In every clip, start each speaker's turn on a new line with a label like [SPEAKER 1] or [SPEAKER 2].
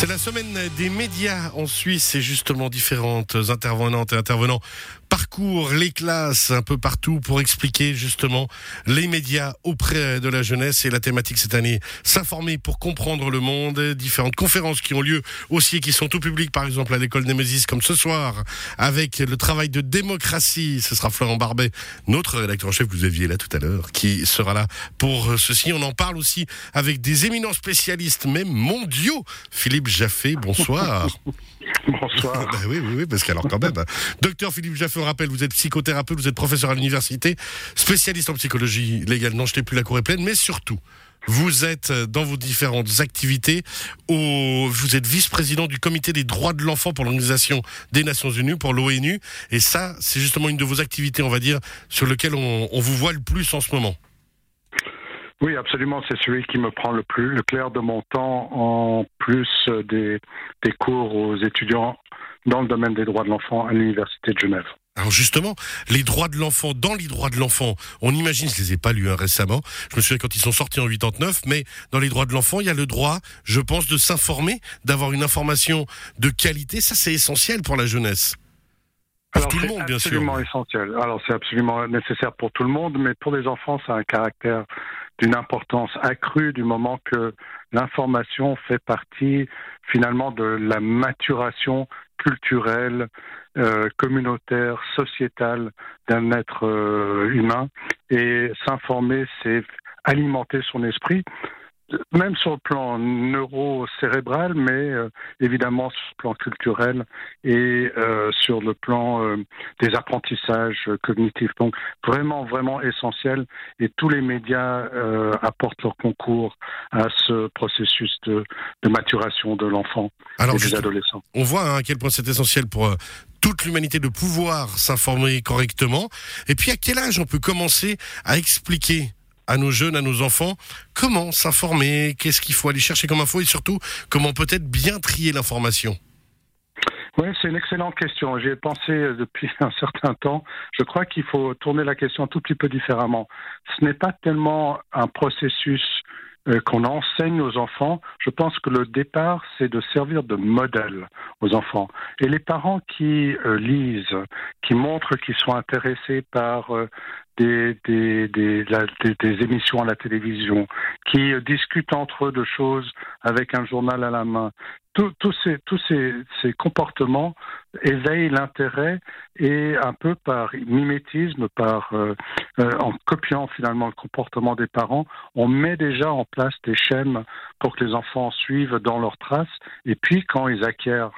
[SPEAKER 1] C'est la semaine des médias en Suisse et justement différentes intervenantes et intervenants parcourent les classes un peu partout pour expliquer justement les médias auprès de la jeunesse et la thématique cette année s'informer pour comprendre le monde différentes conférences qui ont lieu aussi et qui sont tout public par exemple à l'école Nemesis comme ce soir avec le travail de démocratie. Ce sera Florent Barbet notre rédacteur en chef que vous aviez là tout à l'heure qui sera là pour ceci. On en parle aussi avec des éminents spécialistes même mondiaux. Philippe Jaffé bonsoir.
[SPEAKER 2] Bonsoir.
[SPEAKER 1] Ben oui, oui, oui, parce qu'alors quand même, docteur Philippe Jaffé, rappelle, vous êtes psychothérapeute, vous êtes professeur à l'université, spécialiste en psychologie légale, non, je t'ai plus la cour est pleine, mais surtout, vous êtes dans vos différentes activités, au, vous êtes vice-président du comité des droits de l'enfant pour l'Organisation des Nations Unies, pour l'ONU, et ça, c'est justement une de vos activités, on va dire, sur lequel on, vous voit le plus en ce moment.
[SPEAKER 2] Oui, absolument, c'est celui qui me prend le plus, le clair de mon temps, en plus des cours aux étudiants dans le domaine des droits de l'enfant à l'Université de Genève.
[SPEAKER 1] Alors justement, les droits de l'enfant, dans les droits de l'enfant, on imagine, je les ai pas lus hein, récemment, je me souviens quand ils sont sortis en 89, mais dans les droits de l'enfant, il y a le droit, je pense, de s'informer, d'avoir une information de qualité, ça c'est essentiel pour la jeunesse. Pour
[SPEAKER 2] Alors,
[SPEAKER 1] tout le
[SPEAKER 2] c'est
[SPEAKER 1] monde, bien sûr.
[SPEAKER 2] absolument essentiel. Alors, c'est absolument nécessaire pour tout le monde, mais pour les enfants, ça a un caractère d'une importance accrue du moment que l'information fait partie finalement de la maturation culturelle, euh, communautaire, sociétale d'un être euh, humain. Et s'informer, c'est alimenter son esprit, même sur le plan neurocérébral, mais euh, évidemment sur le plan culturel et sur le plan des apprentissages cognitifs. Donc vraiment, vraiment essentiel. Et tous les médias apportent leur concours à ce processus de, de maturation de l'enfant et des adolescents.
[SPEAKER 1] on voit hein, à quel point c'est essentiel pour toute l'humanité de pouvoir s'informer correctement. Et puis à quel âge on peut commencer à expliquer à nos jeunes, à nos enfants, comment s'informer, qu'est-ce qu'il faut aller chercher comme info et surtout comment peut-être bien trier l'information?
[SPEAKER 2] Oui, c'est une excellente question. J'y ai pensé euh, depuis un certain temps. Je crois qu'il faut tourner la question un tout petit peu différemment. Ce n'est pas tellement un processus qu'on enseigne aux enfants. Je pense que le départ, c'est de servir de modèle aux enfants. Et les parents qui euh, lisent, qui montrent qu'ils sont intéressés par euh, des, émissions à la télévision, qui euh, discutent entre eux de choses avec un journal à la main, tous ces, tous ces, comportements éveillent l'intérêt et un peu par mimétisme, par euh, euh, en copiant finalement le comportement des parents, on met déjà en place des chaînes pour que les enfants suivent dans leurs traces. Et puis quand ils acquièrent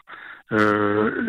[SPEAKER 2] euh,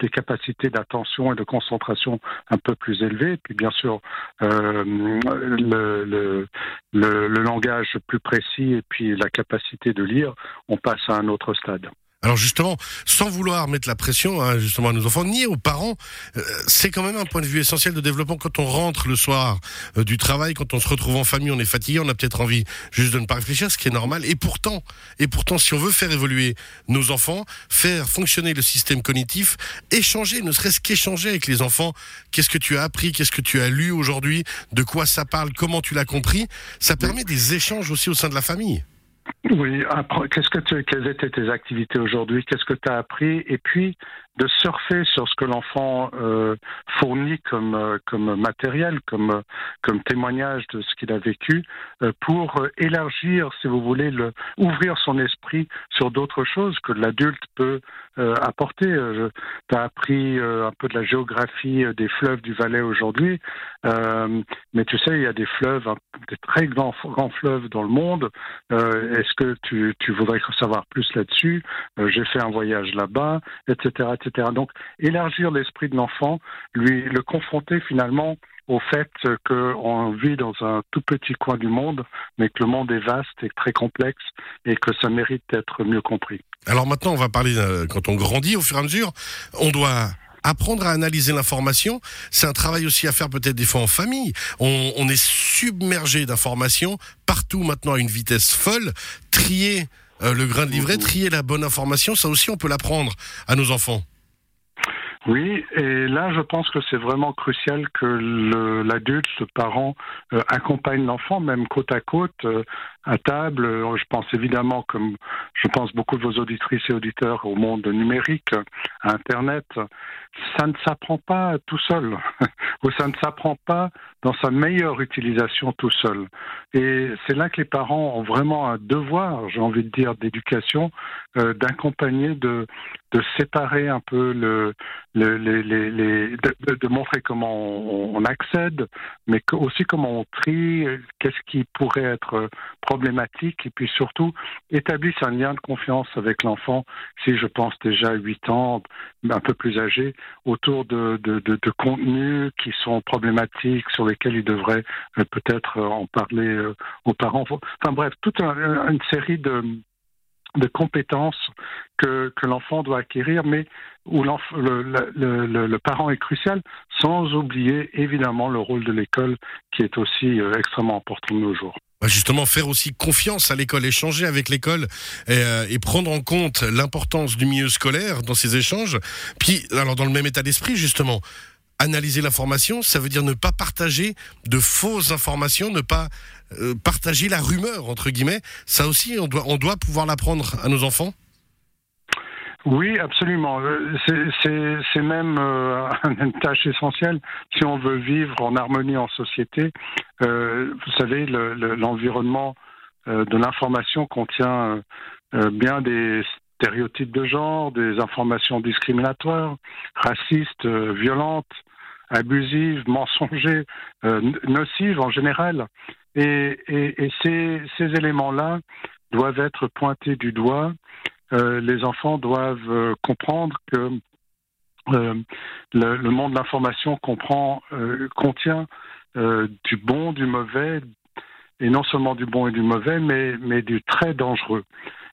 [SPEAKER 2] des capacités d'attention et de concentration un peu plus élevées, puis bien sûr euh, le, le, le, le langage plus précis et puis la capacité de lire, on passe à un autre stade.
[SPEAKER 1] Alors justement, sans vouloir mettre la pression hein, justement à nos enfants ni aux parents, euh, c'est quand même un point de vue essentiel de développement quand on rentre le soir euh, du travail, quand on se retrouve en famille, on est fatigué, on a peut-être envie juste de ne pas réfléchir, ce qui est normal. Et pourtant, et pourtant, si on veut faire évoluer nos enfants, faire fonctionner le système cognitif, échanger, ne serait-ce qu'échanger avec les enfants, qu'est-ce que tu as appris, qu'est-ce que tu as lu aujourd'hui, de quoi ça parle, comment tu l'as compris, ça permet des échanges aussi au sein de la famille.
[SPEAKER 2] Oui, qu'est-ce que tu, quelles étaient tes activités aujourd'hui? Qu'est-ce que tu as appris? Et puis de surfer sur ce que l'enfant euh, fournit comme euh, matériel, comme euh, comme témoignage de ce qu'il a vécu, pour élargir, si vous voulez, le, ouvrir son esprit sur d'autres choses que l'adulte peut apporter. Tu as appris un peu de la géographie des fleuves du Valais aujourd'hui, mais tu sais, il y a des fleuves, des très grands, grands fleuves dans le monde. Est-ce que tu, tu voudrais savoir plus là-dessus? J'ai fait un voyage là-bas, etc., etc. Donc, élargir l'esprit de l'enfant, lui le confronter finalement au fait qu'on vit dans un tout petit coin du monde, mais que le monde est vaste et très complexe et que ça mérite d'être mieux compris.
[SPEAKER 1] Alors maintenant, on va parler euh, quand on grandit au fur et à mesure, on doit apprendre à analyser l'information. C'est un travail aussi à faire peut-être des fois en famille. On, on est submergé d'informations partout maintenant à une vitesse folle. Trier euh, le grain de livret, trier la bonne information, ça aussi on peut l'apprendre à nos enfants.
[SPEAKER 2] Oui, et là, je pense que c'est vraiment crucial que l'adulte, le parent, euh, accompagne l'enfant, même côte à côte, euh, à table. Euh, Je pense évidemment, comme je pense beaucoup de vos auditrices et auditeurs au monde numérique, à Internet, ça ne s'apprend pas tout seul, ou ça ne s'apprend pas dans sa meilleure utilisation tout seul. Et c'est là que les parents ont vraiment un devoir, j'ai envie de dire, d'éducation, d'accompagner, de, de séparer un peu le, le les, les, les de, montrer comment on, accède, mais aussi comment on trie, qu'est-ce qui pourrait être problématique, et puis surtout établissent un lien de confiance avec l'enfant, si je pense déjà 8 ans, un peu plus âgé, autour de, de, de, de contenus qui sont problématiques, sur lesquels il devrait euh, peut-être en parler euh, aux parents. Enfin bref, toute un, une série de de compétences que, que l'enfant doit acquérir, mais où le, le, le, le, parent est crucial, sans oublier évidemment le rôle de l'école qui est aussi euh, extrêmement important de nos jours.
[SPEAKER 1] Bah, justement, faire aussi confiance à l'école, échanger avec l'école et, euh, et, prendre en compte l'importance du milieu scolaire dans ces échanges. Puis, alors dans le même état d'esprit, justement, analyser l'information, ça veut dire ne pas partager de fausses informations, ne pas euh, partager la rumeur, entre guillemets. Ça aussi, on doit, pouvoir l'apprendre à nos enfants
[SPEAKER 2] oui, absolument. Euh, c'est même euh, une tâche essentielle si on veut vivre en harmonie en société. Vous savez, l'environnement le, de l'information contient bien des stéréotypes de genre, des informations discriminatoires, racistes, violentes, abusives, mensongères, nocives en général. Et, ces, éléments-là doivent être pointés du doigt euh, les enfants doivent euh, comprendre que euh, le, monde de l'information contient du bon, du mauvais, et non seulement du bon et du mauvais, mais du très dangereux.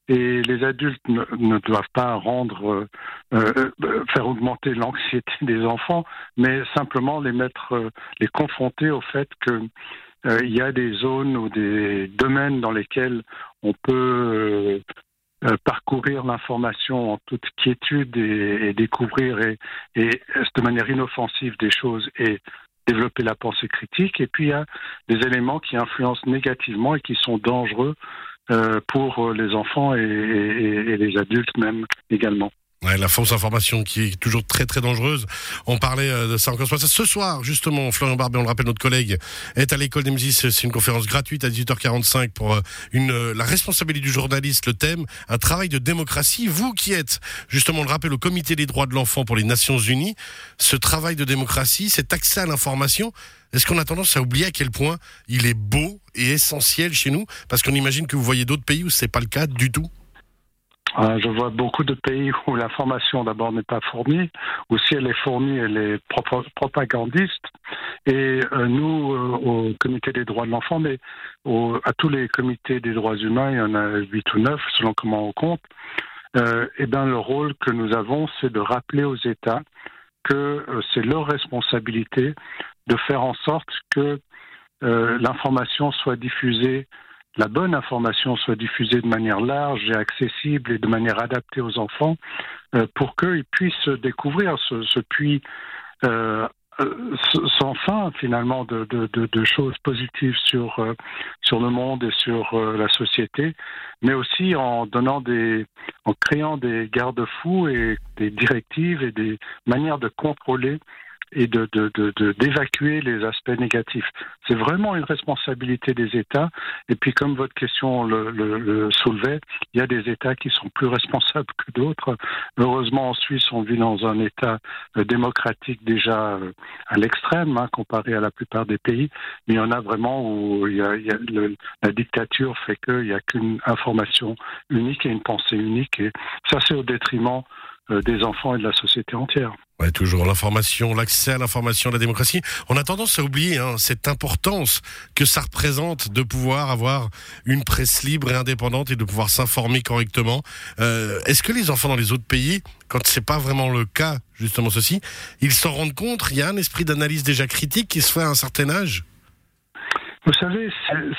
[SPEAKER 2] Et les adultes ne, doivent pas rendre, euh, faire augmenter l'anxiété des enfants, mais simplement les mettre, les confronter au fait que euh, il y a des zones ou des domaines dans lesquels on peut euh, parcourir l'information en toute quiétude et, découvrir et, de manière inoffensive des choses et développer la pensée critique. Et puis il y a des éléments qui influencent négativement et qui sont dangereux euh, pour les enfants et, et les adultes même également.
[SPEAKER 1] La fausse information qui est toujours très très dangereuse. On parlait euh, de ça encore ce soir, justement. Florian Barbet, on le rappelle, notre collègue est à l'école des. C'est une conférence gratuite à 18h45 pour euh, euh, la responsabilité du journaliste. Le thème, un travail de démocratie. Vous qui êtes, justement, on le rappelle, au Comité des droits de l'enfant pour les Nations Unies, ce travail de démocratie, cet accès à l'information, est-ce qu'on a tendance à oublier à quel point il est beau et essentiel chez nous? Parce qu'on imagine que vous voyez d'autres pays où c'est pas le cas du tout.
[SPEAKER 2] Euh, je vois beaucoup de pays où l'information d'abord n'est pas fournie, ou si elle est fournie, elle est propagandiste. Et euh, nous, euh, au Comité des droits de l'enfant, mais au, à tous les comités des droits humains, il y en a huit ou neuf selon comment on compte, euh, eh bien le rôle que nous avons, c'est de rappeler aux États que c'est leur responsabilité de faire en sorte que euh, l'information soit diffusée la bonne information soit diffusée de manière large et accessible et de manière adaptée aux enfants euh, pour qu'ils puissent découvrir ce, ce puits euh, sans fin finalement de, de, de, de, choses positives sur, euh, sur le monde et sur euh, la société, mais aussi en donnant des en créant des garde-fous et des directives et des manières de contrôler et de, d'évacuer les aspects négatifs. C'est vraiment une responsabilité des États. Et puis, comme votre question le, le, le, soulevait, il y a des États qui sont plus responsables que d'autres. Heureusement, en Suisse, on vit dans un État euh, démocratique déjà euh, à l'extrême, hein, comparé à la plupart des pays. Mais il y en a vraiment où la dictature fait qu'il n'y a qu'une information unique et une pensée unique. Et ça, c'est au détriment des enfants et de la société entière.
[SPEAKER 1] Toujours l'information, l'accès à l'information, la démocratie. On a tendance à oublier hein, cette importance que ça représente de pouvoir avoir une presse libre et indépendante et de pouvoir s'informer correctement. Euh, Est-ce que les enfants dans les autres pays, quand c'est pas vraiment le cas, justement ceci, ils s'en rendent compte? Il y a un esprit d'analyse déjà critique qui se fait à un certain âge?
[SPEAKER 2] Vous savez,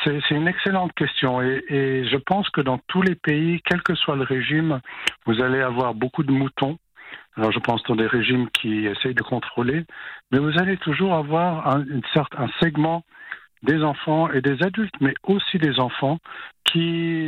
[SPEAKER 2] c'est une excellente question et, je pense que dans tous les pays, quel que soit le régime, vous allez avoir beaucoup de moutons. Alors je pense dans des régimes qui essayent de contrôler, mais vous allez toujours avoir un, une un segment des enfants et des adultes, mais aussi des enfants qui